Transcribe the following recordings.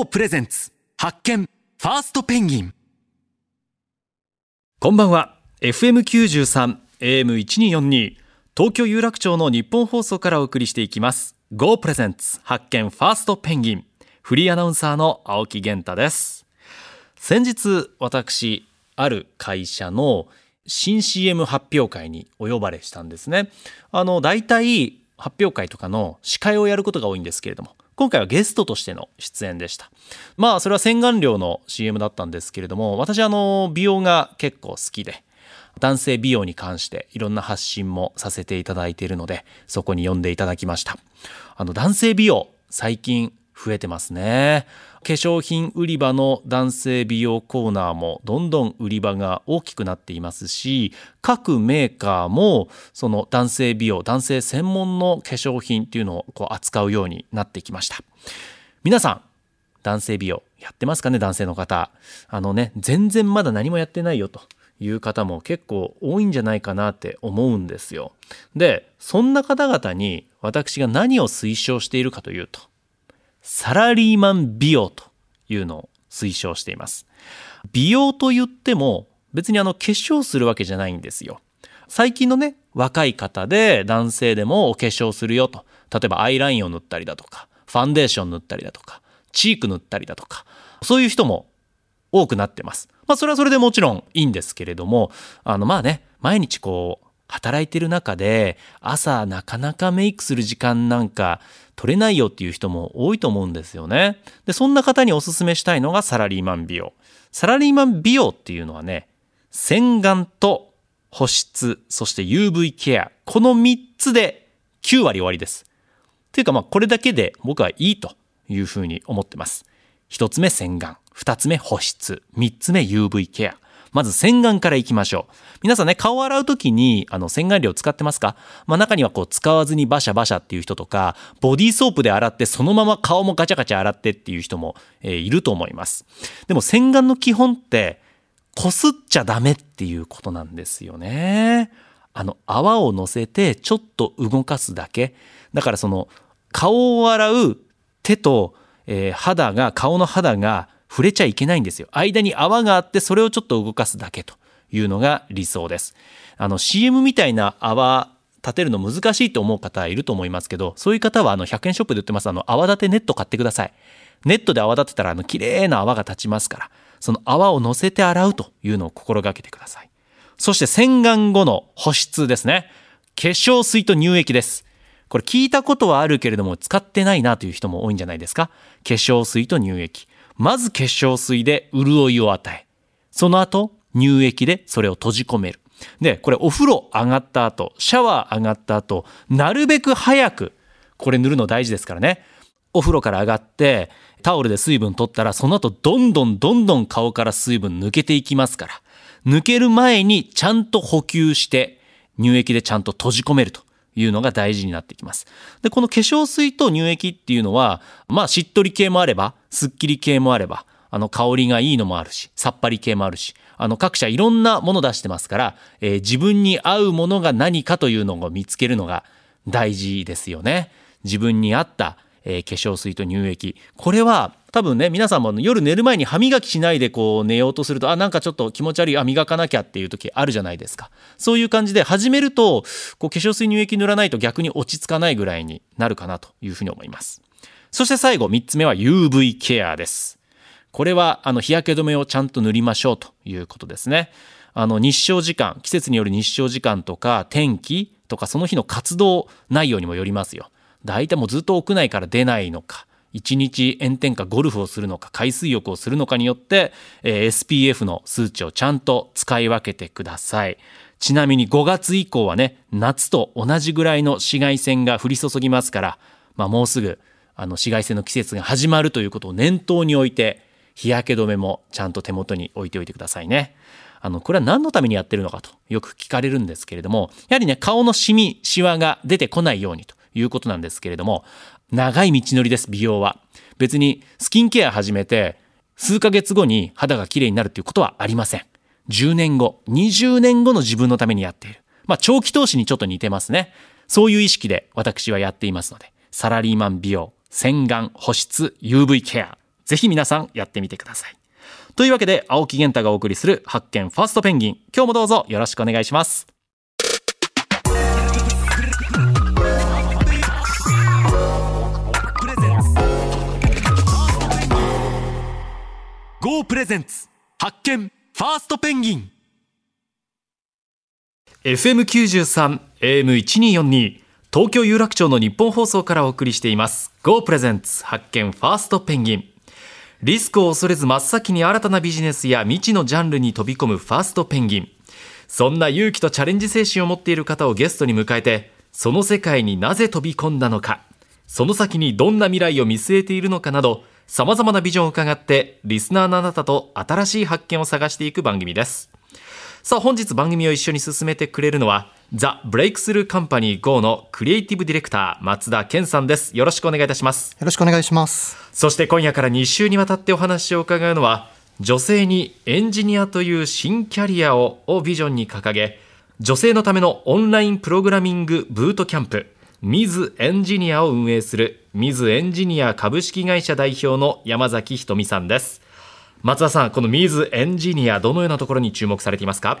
GO プレゼンツ。発見。ファーストペンギン。こんばんは。FM93 AM1242 東京有楽町の日本放送からお送りしていきます。GO プレゼンツ。発見。ファーストペンギン。フリーアナウンサーの青木源太です。先日私ある会社の新 CM 発表会にお呼ばれしたんですね。あの大体発表会とかの司会をやることが多いんですけれども。今回はゲストとしての出演でした。まあそれは洗顔料の CM だったんですけれども私あの美容が結構好きで男性美容に関していろんな発信もさせていただいているのでそこに呼んでいただきました。あの男性美容最近増えてますね。化粧品売り場の男性美容コーナーもどんどん売り場が大きくなっていますし各メーカーもその男性美容男性専門の化粧品っていうのをこう扱うようになってきました。皆さん男性美容やってますかね男性の方。あのね全然まだ何もやってないよという方も結構多いんじゃないかなって思うんですよ。でそんな方々に私が何を推奨しているかというとサラリーマン美容というのを推奨しています。美容と言っても別にあの化粧するわけじゃないんですよ。最近のね、若い方で男性でもお化粧するよと。例えばアイラインを塗ったりだとか、ファンデーション塗ったりだとか、チーク塗ったりだとか、そういう人も多くなってます。まあそれはそれでもちろんいいんですけれども、あのまあね、毎日こう働いてる中で朝なかなかメイクする時間なんか取れないよっていう人も多いと思うんですよね。で、そんな方におすすめしたいのがサラリーマン美容。サラリーマン美容っていうのはね、洗顔と保湿、そして UV ケア、この3つで9割終わりです。というかまあこれだけで僕はいいというふうに思ってます。1つ目洗顔、2つ目保湿、3つ目 UV ケア。まず洗顔からいきましょう。皆さんね、顔を洗う時に、あの、洗顔料使ってますか？まあ、中にはこう、使わずにバシャバシャっていう人とか、ボディーソープで洗って、そのまま顔もガチャガチャ洗ってっていう人も、えー、いると思います。でも、洗顔の基本って、こすっちゃダメっていうことなんですよね。あの、泡を乗せて、ちょっと動かすだけ。だからその、顔を洗う手と、えー、肌が、顔の肌が、触れちゃいけないんですよ。間に泡があってそれをちょっと動かすだけというのが理想です。あの CM みたいな泡立てるの難しいと思う方いると思いますけど、そういう方はあの100円ショップで売ってますあの泡立てネット買ってください。ネットで泡立てたらあの綺麗な泡が立ちますから、その泡を乗せて洗うというのを心がけてください。そして洗顔後の保湿ですね。化粧水と乳液です。これ聞いたことはあるけれども使ってないなという人も多いんじゃないですか。化粧水と乳液。まず化粧水で潤いを与え、その後乳液でそれを閉じ込める。で、これお風呂上がった後、シャワー上がった後、なるべく早く、これ塗るの大事ですからね。お風呂から上がって、タオルで水分取ったら、その後どんどんどんどん顔から水分抜けていきますから、抜ける前にちゃんと補給して、乳液でちゃんと閉じ込めるというのが大事になってきます。で、この化粧水と乳液っていうのは、まあ、しっとり系もあれば、すっきり系もあれば、あの、香りがいいのもあるし、さっぱり系もあるし、あの、各社いろんなもの出してますから、えー、自分に合うものが何かというのを見つけるのが大事ですよね。自分に合った、え、化粧水と乳液。これは多分ね皆さんも夜寝る前に歯磨きしないでこう寝ようとするとあなんかちょっと気持ち悪いあ磨かなきゃっていう時あるじゃないですか。そういう感じで始めるとこう化粧水乳液塗らないと逆に落ち着かないぐらいになるかなというふうに思います。そして最後3つ目は UV ケアです。これはあの日焼け止めをちゃんと塗りましょうということですね。あの日照時間季節による日照時間とか天気とかその日の活動内容にもよりますよ。大体もうずっと屋内から出ないのか1日炎天下ゴルフをするのか海水浴をするのかによって、えー、SPF の数値をちゃんと使い分けてください。ちなみに5月以降はね、夏と同じぐらいの紫外線が降り注ぎますから、まあ、もうすぐあの紫外線の季節が始まるということを念頭に置いて、日焼け止めもちゃんと手元に置いておいてくださいね。あの、これは何のためにやってるのかとよく聞かれるんですけれども、やはりね、顔のシミ、シワが出てこないようにということなんですけれども、長い道のりです、美容は。別にスキンケア始めて、数ヶ月後に肌が綺麗になるということはありません。10年後、20年後の自分のためにやっている。まあ、長期投資にちょっと似てますね。そういう意識で私はやっていますので、サラリーマン美容、洗顔、保湿、UV ケア、ぜひ皆さんやってみてくださいというわけで青木源太がお送りする発見ファーストペンギン今日もどうぞよろしくお願いします GO プレゼンツ。発見。ファーストペンギン。FM93 AM1242 東京有楽町の日本放送からお送りしています。GO プレゼンツ。発見。ファーストペンギン。リスクを恐れず真っ先に新たなビジネスや未知のジャンルに飛び込む。ファーストペンギン。そんな勇気とチャレンジ精神を持っている方をゲストに迎えてその世界になぜ飛び込んだのか。その先にどんな未来を見据えているのかなど様々なビジョンを伺ってリスナーのあなたと新しい発見を探していく番組です。さあ本日番組を一緒に進めてくれるのはザ・ブレイクスルーカンパニー GO のクリエイティブディレクター松田健さんです。よろしくお願いいたします。よろしくお願いします。そして今夜から2週にわたってお話を伺うのは女性にエンジニアという新キャリアをビジョンに掲げ女性のためのオンラインプログラミングブートキャンプミズエンジニアを運営するミズエンジニア株式会社代表のやまざきひとみさんです。松田さんこのミズエンジニアどのようなところに注目されていますか？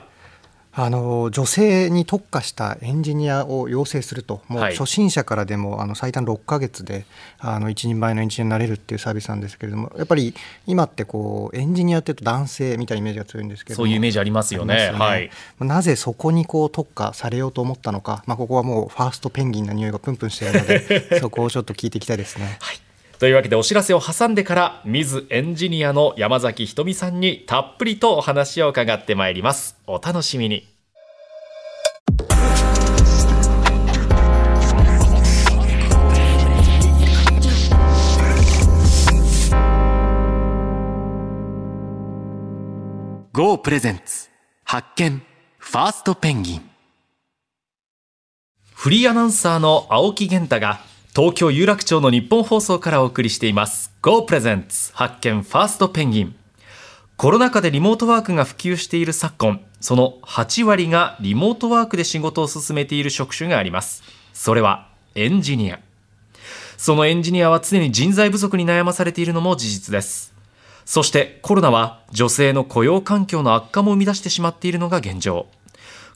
あの女性に特化したエンジニアを養成すると、もうはい。初心者からでもあの最短6ヶ月であの一人前のエンジニアになれるっていうサービスなんですけれども、やっぱり今ってこうエンジニアっていうと男性みたいなイメージが強いんですけれども、そういうイメージありますよね。ありますはい。なぜそこにこう特化されようと思ったのか、まあここはもうファーストペンギンな匂いがプンプンしているので、そこをちょっと聞いていきたいですね。というわけでお知らせを挟んでからミズエンジニアの山崎ひとみさんにたっぷりとお話を伺ってまいります。お楽しみに「GO プレゼンツ発見ファーストペンギン。フリーアナウンサーの青木源太が東京有楽町の日本放送からお送りしています。Go Presents 発見ファーストペンギンコロナ禍でリモートワークが普及している昨今その8割がリモートワークで仕事を進めている職種があります。それはエンジニア。そのエンジニアは常に人材不足に悩まされているのも事実です。そしてコロナは女性の雇用環境の悪化も生み出してしまっているのが現状。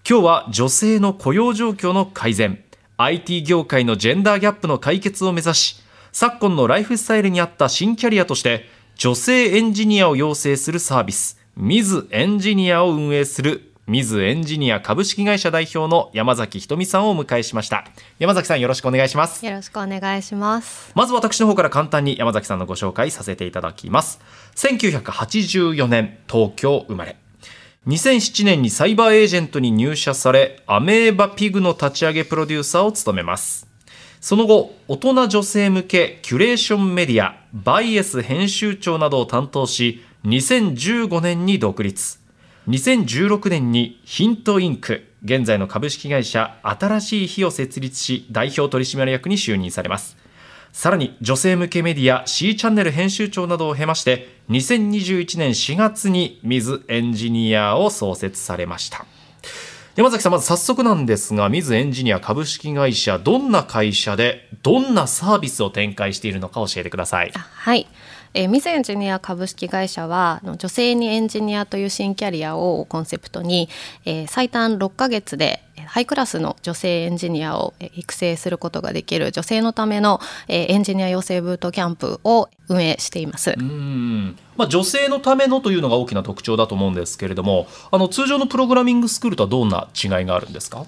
今日は女性の雇用状況の改善。IT 業界のジェンダーギャップの解決を目指し昨今のライフスタイルに合った新キャリアとして女性エンジニアを養成するサービスミズエンジニアを運営するミズエンジニア株式会社代表のやまざきひとみさんをお迎えしました山崎さんよろしくお願いしますよろしくお願いします。まず私の方から簡単に山崎さんのご紹介させていただきます。1984年、東京生まれ。2007年にサイバーエージェントに入社され、アメーバピグの立ち上げプロデューサーを務めます。その後、大人女性向けキュレーションメディア、バイエス編集長などを担当し、2015年に独立。2016年にヒントインク、現在の株式会社新しい日を設立し、代表取締役に就任されます。さらに女性向けメディア C チャンネル編集長などを経まして2021年4月に Ms.Engineer を創設されました山崎さんまず早速なんですが Ms.Engineer 株式会社どんな会社でどんなサービスを展開しているのか教えてくださいはい。えー、 Ms.Engineer 株式会社は女性にエンジニアという新キャリアをコンセプトに、えー最短6ヶ月でハイクラスの女性エンジニアを育成することができる女性のための、えエンジニア養成ブートキャンプを運営しています。うんまあ、女性のためのというのが大きな特徴だと思うんですけれどもあの通常のプログラミングスクールとはどんな違いがあるんですか？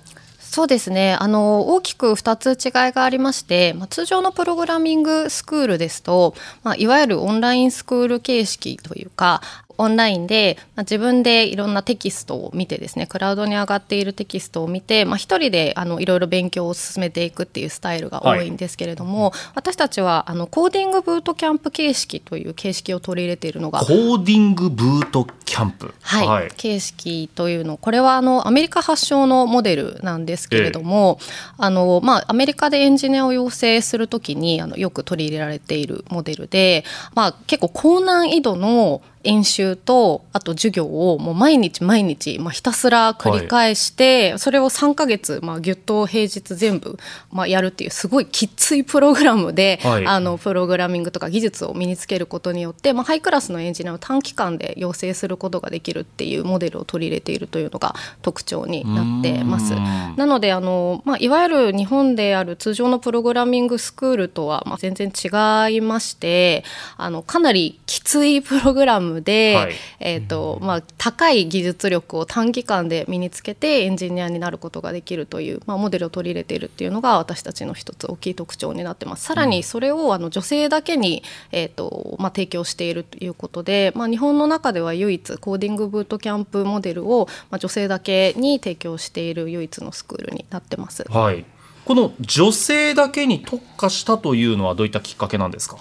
そうですね。あの大きく2つ違いがありまして、まあ、通常のプログラミングスクールですと、まあ、いわゆるオンラインスクール形式というかオンラインで、まあ、自分でいろんなテキストを見てですねクラウドに上がっているテキストを見て、まあ、一人であのいろいろ勉強を進めていくっていうスタイルが多いんですけれども、私たちはあのコーディングブートキャンプ形式という形式を取り入れているのがコーディングブートキャンプ。はい、形式というの。これはあのアメリカ発祥のモデルなんですけれども、あのまあ、アメリカでエンジニアを養成するときにあのよく取り入れられているモデルで、まあ、結構高難易度の演習とあと授業をもう毎日毎日、まあ、ひたすら繰り返して、それを3ヶ月、まあ、ぎゅっと平日全部、まあ、やるっていうすごいきついプログラムで、はい。あのプログラミングとか技術を身につけることによって、まあ、ハイクラスのエンジニアを短期間で養成することができるっていうモデルを取り入れているというのが特徴になってます。うん。なのであの、まあ、いわゆる日本である通常のプログラミングスクールとは、まあ、全然違いましてあのかなりきついプログラムで、はいえーとまあ、高い技術力を短期間で身につけてエンジニアになることができるという、まあ、モデルを取り入れているっていうのが私たちの一つ大きい特徴になってます。さらにそれをあの女性だけに、えーとまあ、提供しているということで、まあ、日本の中では唯一コーディングブートキャンプモデルを、まあ、女性だけに提供している唯一のスクールになってます。はいこの女性だけに特化したというのはどういったきっかけなんですか？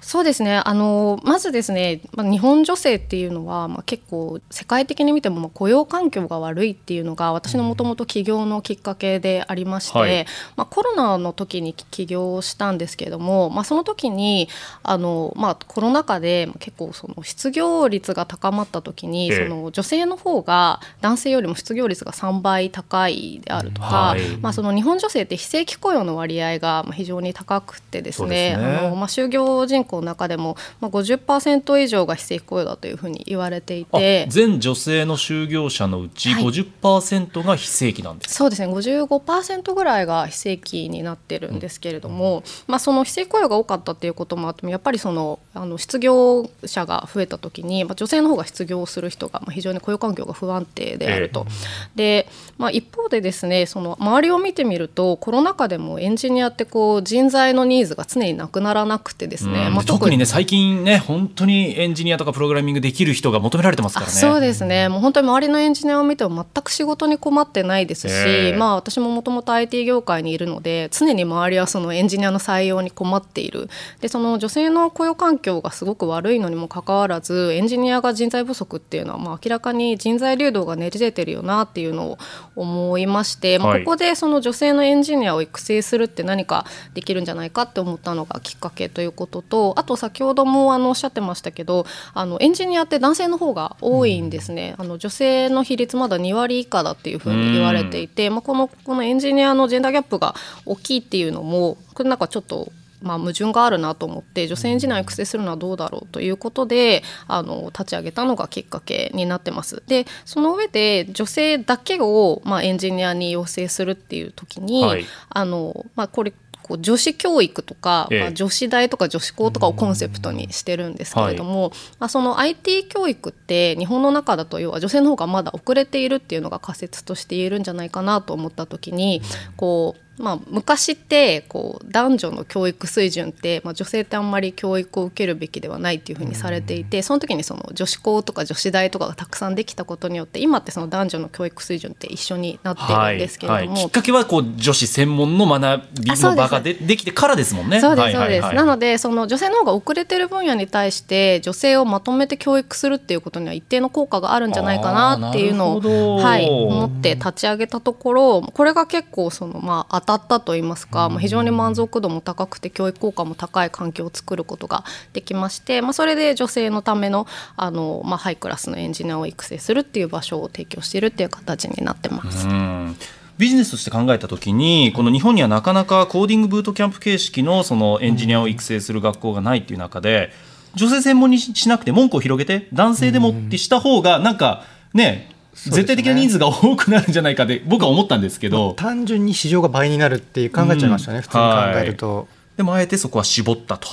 そうですね。あのまずですね、まあ、日本女性っていうのは、まあ、結構世界的に見てもまあ雇用環境が悪いっていうのが私のもともと起業のきっかけでありまして、はい。まあ、コロナの時に起業したんですけれども、まあ、その時にあの、まあ、コロナ禍で結構その失業率が高まった時に、ええ。その女性の方が男性よりも失業率が3倍高いであるとか、はい。まあ、その日本女性って非正規雇用の割合がまあ非常に高くてですねね。あのまあ、就業人口の中でも、まあ、50%以上が非正規雇用だというふうに言われていあて。全女性の就業者のうちはい。50%が非正規なんです、そうですね。55%ぐらいが非正規になってるんですけれども、まあ、その非正規雇用が多かったっていうこともあってもやっぱりそのあの失業者が増えた時に、まあ、女性の方が失業する人がまあ非常に雇用環境が不安定であると。で、まあ、一方でですねその周りを見てみるとコロナ禍でもエンジニアってこう人材のニーズが常になくならなくてですね、うん。まあ、特にね最近ね本当にエンジニアとかプログラミングできる人が求められてますからね。あそうですね、もう本当に周りのエンジニアを見ても全く仕事に困ってないですし、ええ。まあ、私ももともと IT 業界にいるので常に周りはそのエンジニアの採用に困っている。でその女性の雇用環境がすごく悪いのにもかかわらずエンジニアが人材不足っていうのはまあ明らかに人材流動がねじれてるよなっていうのを思いまして、まあ、はい。ここでその女性のエンジニアを育成するって何かできるんじゃないかって思ったのがきっかけということとあと先ほどもあのおっしゃってましたけどあのエンジニアって男性の方が多いんですね、あの女性の比率まだ2割以下だっていうふうに言われていて、まあ、このこのエンジニアのジェンダーギャップが大きいっていうのもこれなんかちょっとまあ、矛盾があるなと思って女性エンジニアを育成するのはどうだろうということであの立ち上げたのがきっかけになってます。でその上で女性だけを、まあ、エンジニアに養成するっていう時に、はい。あのまあ、これこう女子教育とか、ええ。まあ、女子大とか女子校とかをコンセプトにしてるんですけれども、まあ、その IT 教育って日本の中だと要は女性の方がまだ遅れているっていうのが仮説として言えるんじゃないかなと思った時にこうまあ、昔ってこう男女の教育水準って、まあ、女性ってあんまり教育を受けるべきではないっていうふうにされていてその時にその女子校とか女子大とかがたくさんできたことによって今ってその男女の教育水準って一緒になっているんですけれども、はい。はい。きっかけはこう女子専門の学びの場がでできてからですもんね。そうですそうです。なのでその女性の方が遅れてる分野に対して女性をまとめて教育するっていうことには一定の効果があるんじゃないかなっていうのをど。はい思って立ち上げたところこれが結構そのまあ当たったと言いますか、まあ非常に満足度も高くて教育効果も高い環境を作ることができまして、まあそれで女性のためのあのまあハイクラスのエンジニアを育成するっていう場所を提供しているっていう形になってます。うんビジネスとして考えたときにこの日本にはなかなかコーディングブートキャンプ形式のそのエンジニアを育成する学校がないっていう中で女性専門にしなくて門戸を広げて男性でもってした方がなんかね絶対的な人数が多くなるんじゃないかで僕は思ったんですけど。単純に市場が倍になるっていう考えちゃいましたね、うん。普通に考えると。でもあえてそこは絞ったと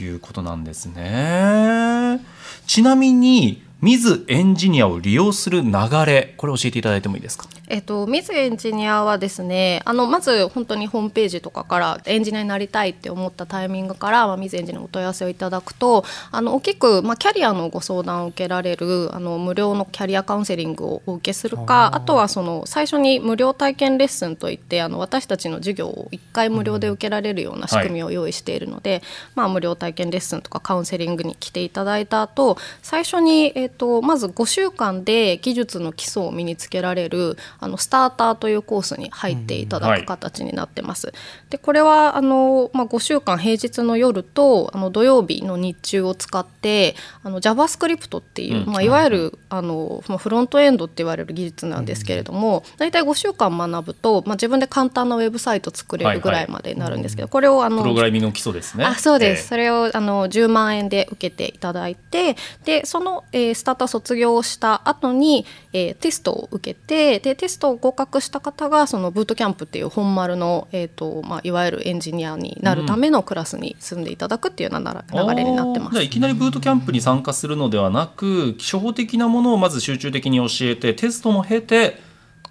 いうことなんですね。ちなみにミズエンジニアを利用する流れこれ教えていただいてもいいですか？えっと、 Ms.Engineer はですねあのまず本当にホームページとかからエンジニアになりたいって思ったタイミングから、まあ、 Ms.Engineer にお問い合わせをいただくとあの大きく、まあ、キャリアのご相談を受けられるあの無料のキャリアカウンセリングをお受けするかあとはその最初に無料体験レッスンといってあの私たちの授業を1回無料で受けられるような仕組みを用意しているので、まあ、無料体験レッスンとかカウンセリングに来ていただいた後最初に、えっと、まず5週間で技術の基礎を身につけられるあのスターターというコースに入っていただく形になってます。でこれはあの、まあ、5週間平日の夜とあの土曜日の日中を使ってあの JavaScript っていう、うんまあ、いわゆるあの、まあ、フロントエンドって言われる技術なんですけれども、大体5週間学ぶと、まあ、自分で簡単なウェブサイト作れるぐらいまでになるんですけど、これをあのプログラミングの基礎ですね。あそうです、えそれをあの10万円で受けていただいてでその、えースターター卒業した後に、えーテストを受けてでテストを合格した方がそのブートキャンプっていう本丸の、えーとまあ、いわゆるエンジニアになるためのクラスに進んでいただくっていうようなえ流れになってますあーじゃあ。いきなりブートキャンプに参加するのではなく初歩的なものをまず集中的に教えてテストも経て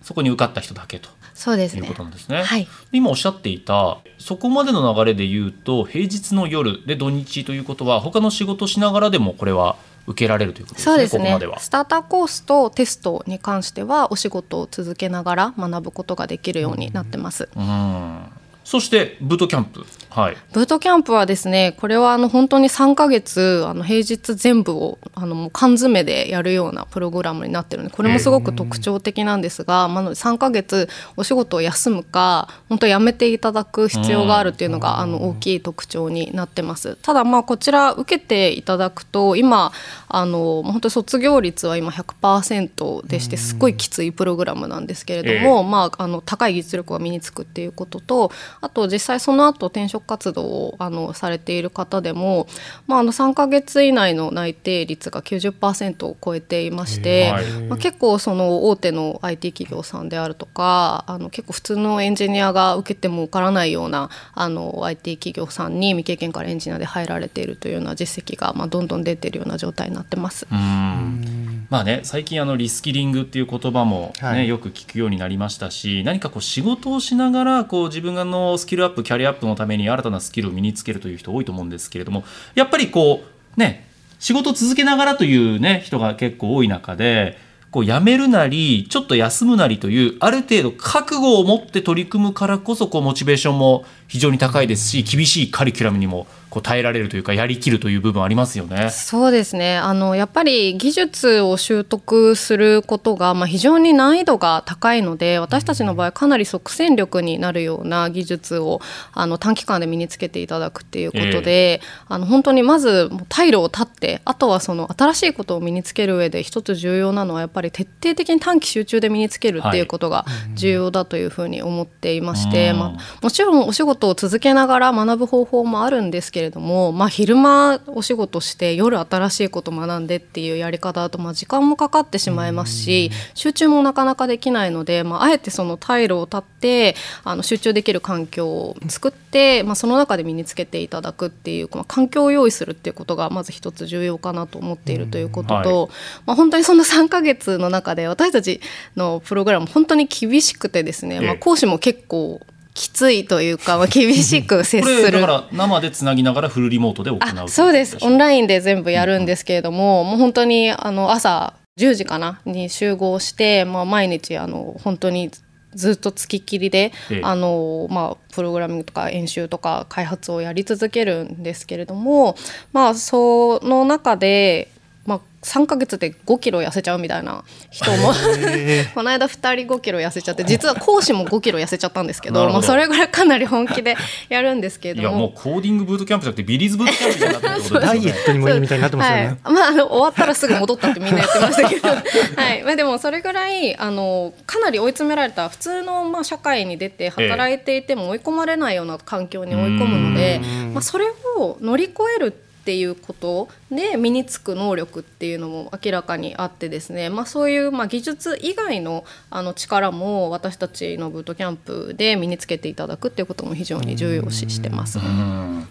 そこに受かった人だけとそうですねいうことなんですね。はい今おっしゃっていたそこまでの流れで言うと平日の夜で土日ということは他の仕事しながらでもこれは受けられるということですねすねここまでは。スターターコースとテストに関してはお仕事を続けながら学ぶことができるようになってます。うんそしてブートキャンプ。はい。ブートキャンプはですねこれはあの本当に3ヶ月あの平日全部をあのもう缶詰でやるようなプログラムになってるのでこれもすごく特徴的なんですが、まあ、なので3ヶ月お仕事を休むか本当やめていただく必要があるっていうのがあの大きい特徴になってます。ただまあこちら受けていただくと今あの本当に卒業率は今100%でしてすごいきついプログラムなんですけれども、まあ、あの高い技術力が身につくっていうこととあと実際その後転職活動をあのされている方でも、まあ、あの3ヶ月以内の内定率が90%を超えていまして、はい。まあ、結構その大手の IT 企業さんであるとかあの結構普通のエンジニアが受けても受からないようなあの IT 企業さんに未経験からエンジニアで入られているというような実績が、まあ、どんどん出ているような状態になってます。うん。まあね、最近あのリスキリングっていう言葉も、ねはい。よく聞くようになりましたし何かこう仕事をしながらこう自分がのスキルアップキャリアアップのために新たなスキルを身につけるという人多いと思うんですけれどもやっぱりこうね仕事続けながらというね人が結構多い中でこう辞めるなりちょっと休むなりというある程度覚悟を持って取り組むからこそこうモチベーションも非常に高いですし厳しいカリキュラムにもこう耐えられるというかやりきるという部分ありますよね。そうですね。あのやっぱり技術を習得することが、まあ、非常に難易度が高いので私たちの場合かなり即戦力になるような技術をあの短期間で身につけていただくっていうことで、あの本当にまずもう退路を断ってあとはその新しいことを身につける上で一つ重要なのはやっぱり徹底的に短期集中で身につけるっていうことが重要だというふうに思っていまして、うん。まあ、もちろんお仕事を続けながら学ぶ方法もあるんですけれども、まあ、昼間お仕事して夜新しいこと学んでっていうやり方だと、まあ、時間もかかってしまいますし集中もなかなかできないので、まあ、あえてその退路を断ってあの集中できる環境を作って、まあ、その中で身につけていただくっていう、まあ、環境を用意するっていうことがまず一つ重要かなと思っているということと、はまあ、本当にその3ヶ月の中で私たちのプログラム本当に厳しくてですね、まあ、ええ講師も結構きついというか、まあ、厳しく接こする。れだから生でつなぎながらフルリモートで行うあそうです。オンイラインで全部やるんですけれども、もう本当にあの朝10時かなに集合して、まあ、毎日あの本当にずっとつきっきりで、ええ。あのまあ、プログラミングとか演習とか開発をやり続けるんですけれども、まあ、その中で、まあ、3ヶ月で5キロ痩せちゃうみたいな人も この間2人5キロ痩せちゃって実は講師も5キロ痩せちゃったんですけどまあ、それぐらいかなり本気でやるんですけれいやどももうコーディングブートキャンプじゃなくてビリーズブートキャンプみたいになってるってことですダイエットにもい。いみたいになってます。よね。はい、まああの終わったらすぐ戻ったってみんな言ってましたけど、はい。まあ、でもそれぐらいあのかなり追い詰められた普通の、まあ、社会に出て働いていても追い込まれないような環境に追い込むので、まあ、それを乗り越えるっていうことで身につく能力っていうのも明らかにあってですね、まあ、そういうまあ技術以外のあの力も私たちのブートキャンプで身につけていただくっていうことも非常に重要視してます。うん。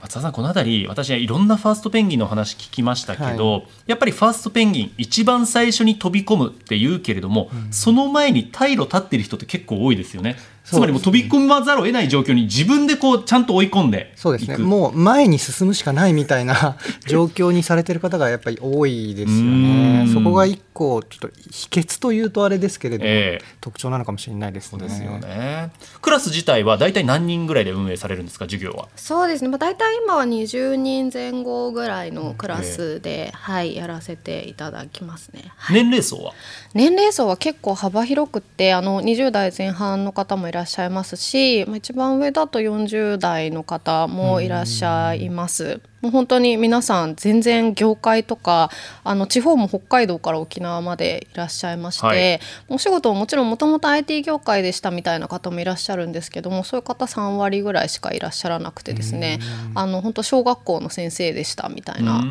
松田さんこの辺り私はいろんなファーストペンギンのお話聞きましたけど、やっぱりファーストペンギン一番最初に飛び込むって言うけれども、その前に退路立ってる人って結構多いですよねつまりもう飛び込まざるを得ない状況に自分でこうちゃんと追い込んでそうですね。もう前に進むしかないみたいな 状況にされてる方がやっぱり多いですよね。そこが一個ちょっと秘訣というとあれですけれども、えー、特徴なのかもしれないですね。ですよね。クラス自体は大体何人ぐらいで運営されるんですか授業は？そうですね、まあ、大体今は20人前後ぐらいのクラスで、えー、はいやらせていただきますね、はい、年齢層は？年齢層は結構幅広くてあの20代前半の方もいらっしゃいますし、まあ、一番上だと40代の方もいらっしゃいます。もう本当に皆さん全然業界とかあの地方も北海道から沖縄までいらっしゃいまして、はい、お仕事ももちろんもともと IT 業界でしたみたいな方もいらっしゃるんですけどもそういう方3割ぐらいしかいらっしゃらなくてですねあの本当小学校の先生でしたみたいな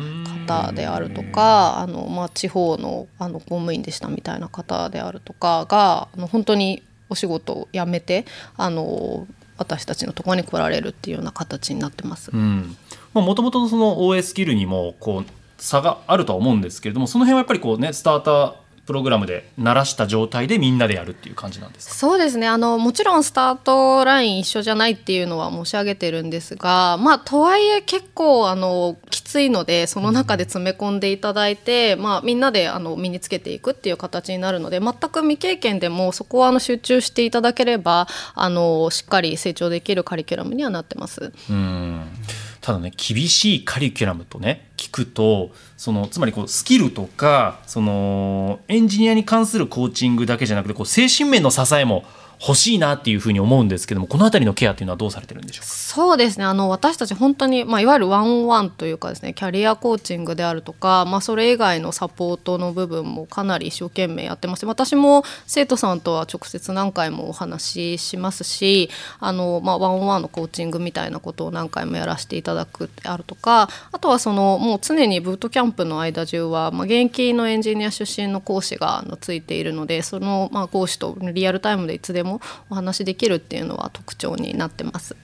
方であるとかあの、まあ、地方のあの公務員でしたみたいな方であるとかがあの本当にお仕事を辞めてあの私たちのところに来られるっていうような形になってます。もともとその OS スキルにもこう差があるとは思うんですけれどもその辺はやっぱりこうねスタータープログラムで慣らした状態でみんなでやるっていう感じなんですそうですね。あのもちろんスタートライン一緒じゃないっていうのは申し上げてるんですがまあとはいえ結構あのきついのでその中で詰め込んでいただいて、まあ、みんなであの身につけていくっていう形になるので全く未経験でもそこはあの集中していただければあのしっかり成長できるカリキュラムにはなってます。うん。ただね厳しいカリキュラムとね聞くとそのつまりこうスキルとかそのエンジニアに関するコーチングだけじゃなくてこう精神面の支えも欲しいなっていうふうに思うんですけどもこの辺りのケアっていうのはどうされてるんでしょうか？そうですね。あの私たち本当に、まあ、いわゆるワンオンワンというかですねキャリアコーチングであるとか、まあ、それ以外のサポートの部分もかなり一生懸命やってます私も生徒さんとは直接何回もお話ししますしあの、まあ、ワンオンワンのコーチングみたいなことを何回もやらせていただくであるとかあとはそのもうもう常にブートキャンプの間中は、まあ、現役のエンジニア出身の講師がついているのでその、まあ、講師とリアルタイムでいつでもお話しできるっていうのは特徴になってます。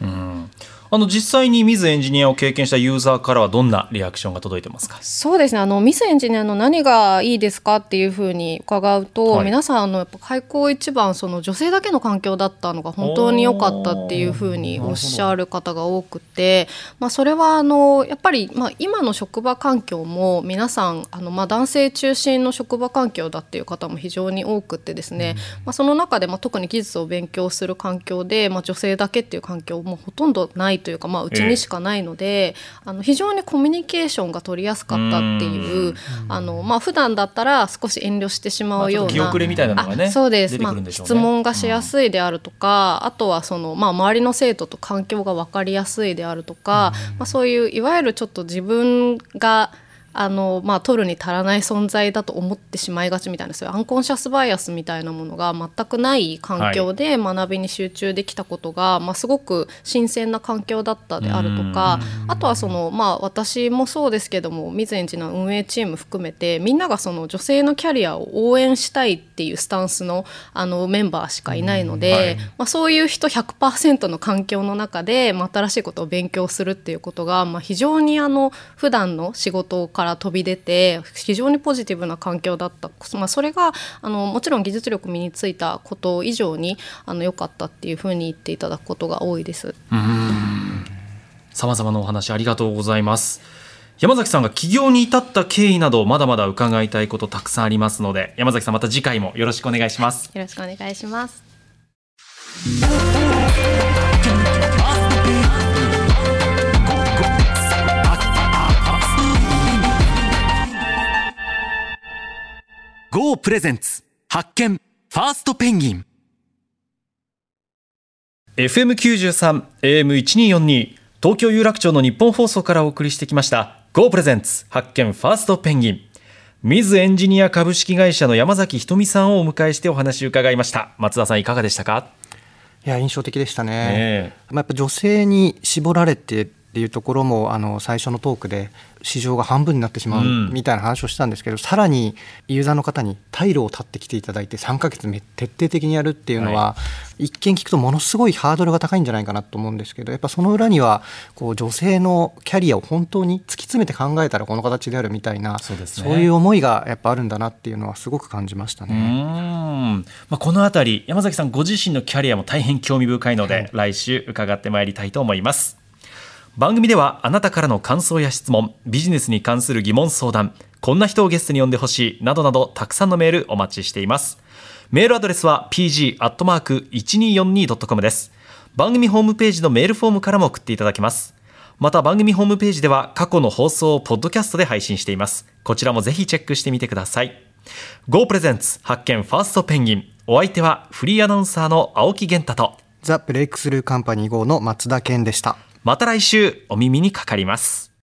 うんあの実際に Ms.Engineer を経験したユーザーからはどんなリアクションが届いてますか？そうですね。あの Ms.Engineer の何がいいですかっていうふうに伺うと、はい、皆さんあのやっぱ開口一番その女性だけの環境だったのが本当に良かったっていうふうにおっしゃる方が多くて、まあ、それはあのやっぱり、まあ、今の職場環境も皆さんあの、まあ、男性中心の職場環境だっていう方も非常に多くてですね、うん、まあ、その中で、まあ、特に技術を勉強する環境で、まあ、女性だけっていう環境もほとんどないというか、まあ、うちにしかないので、えー、あの非常にコミュニケーションが取りやすかったっていうあの、まあ普段だったら少し遠慮してしまうような、まあ、遅れみたいなのがねそうです、ね、まあ、質問がしやすいであるとか、あとはその、まあ、周りの生徒と環境が分かりやすいであるとか、まあ、そういういわゆるちょっと自分があのまあ、取るに足らない存在だと思ってしまいがちみたいなそういうアンコンシャスバイアスみたいなものが全くない環境で学びに集中できたことが、はい、まあ、すごく新鮮な環境だったであるとかあとはその、まあ、私もそうですけども水園寺の運営チーム含めてみんながその女性のキャリアを応援したいっていうスタンスのあのメンバーしかいないので、はい、まあ、そういう人100%の環境の中で、まあ、新しいことを勉強するっていうことが、まあ、非常にあの普段の仕事をから飛び出て非常にポジティブな環境だった、まあ、それがあのもちろん技術力身についたこと以上にあの良かったっていうふうに言っていただくことが多いです。さまざまなお話ありがとうございます。山崎さんが起業に至った経緯などまだまだ伺いたいことたくさんありますので山崎さんまた次回もよろしくお願いしますよろしくお願いしますプレゼンツ。発見。ファーストペンギン。FM93 AM1242 東京有楽町のニッポン放送からお送りしてきました GO プレゼンツ発見。ファーストペンギン。 Ms.Engineer 株式会社の山崎ひとみさんをお迎えしてお話を伺いました。松田さんいかがでしたか？いや印象的でしたね、え。ー、まあ、やっぱ女性に絞られてっていうところもあの最初のトークで市場が半分になってしまうみたいな話をしたんですけど、うん、さらにユーザーの方に退路を断ってきていただいて3ヶ月徹底的にやるっていうのは、はい、一見聞くとものすごいハードルが高いんじゃないかなと思うんですけどやっぱその裏にはこう女性のキャリアを本当に突き詰めて考えたらこの形であるみたいなそう、ね,、いう思いがやっぱあるんだなっていうのはすごく感じましたね。まあ、この辺り山崎さんご自身のキャリアも大変興味深いので、はい、来週伺ってまいりたいと思います。番組ではあなたからの感想や質問ビジネスに関する疑問相談こんな人をゲストに呼んでほしいなどなどたくさんのメールお待ちしています。メールアドレスは pg.1242.com です。番組ホームページのメールフォームからも送っていただけます。また番組ホームページでは過去の放送をポッドキャストで配信しています。こちらもぜひチェックしてみてください。Go プレゼンツ発見ファーストペンギン。お相手はフリーアナウンサーの青木源太と。ザ・ブレイクスルーカンパニー GO の松田健でした。また来週お耳にかかります。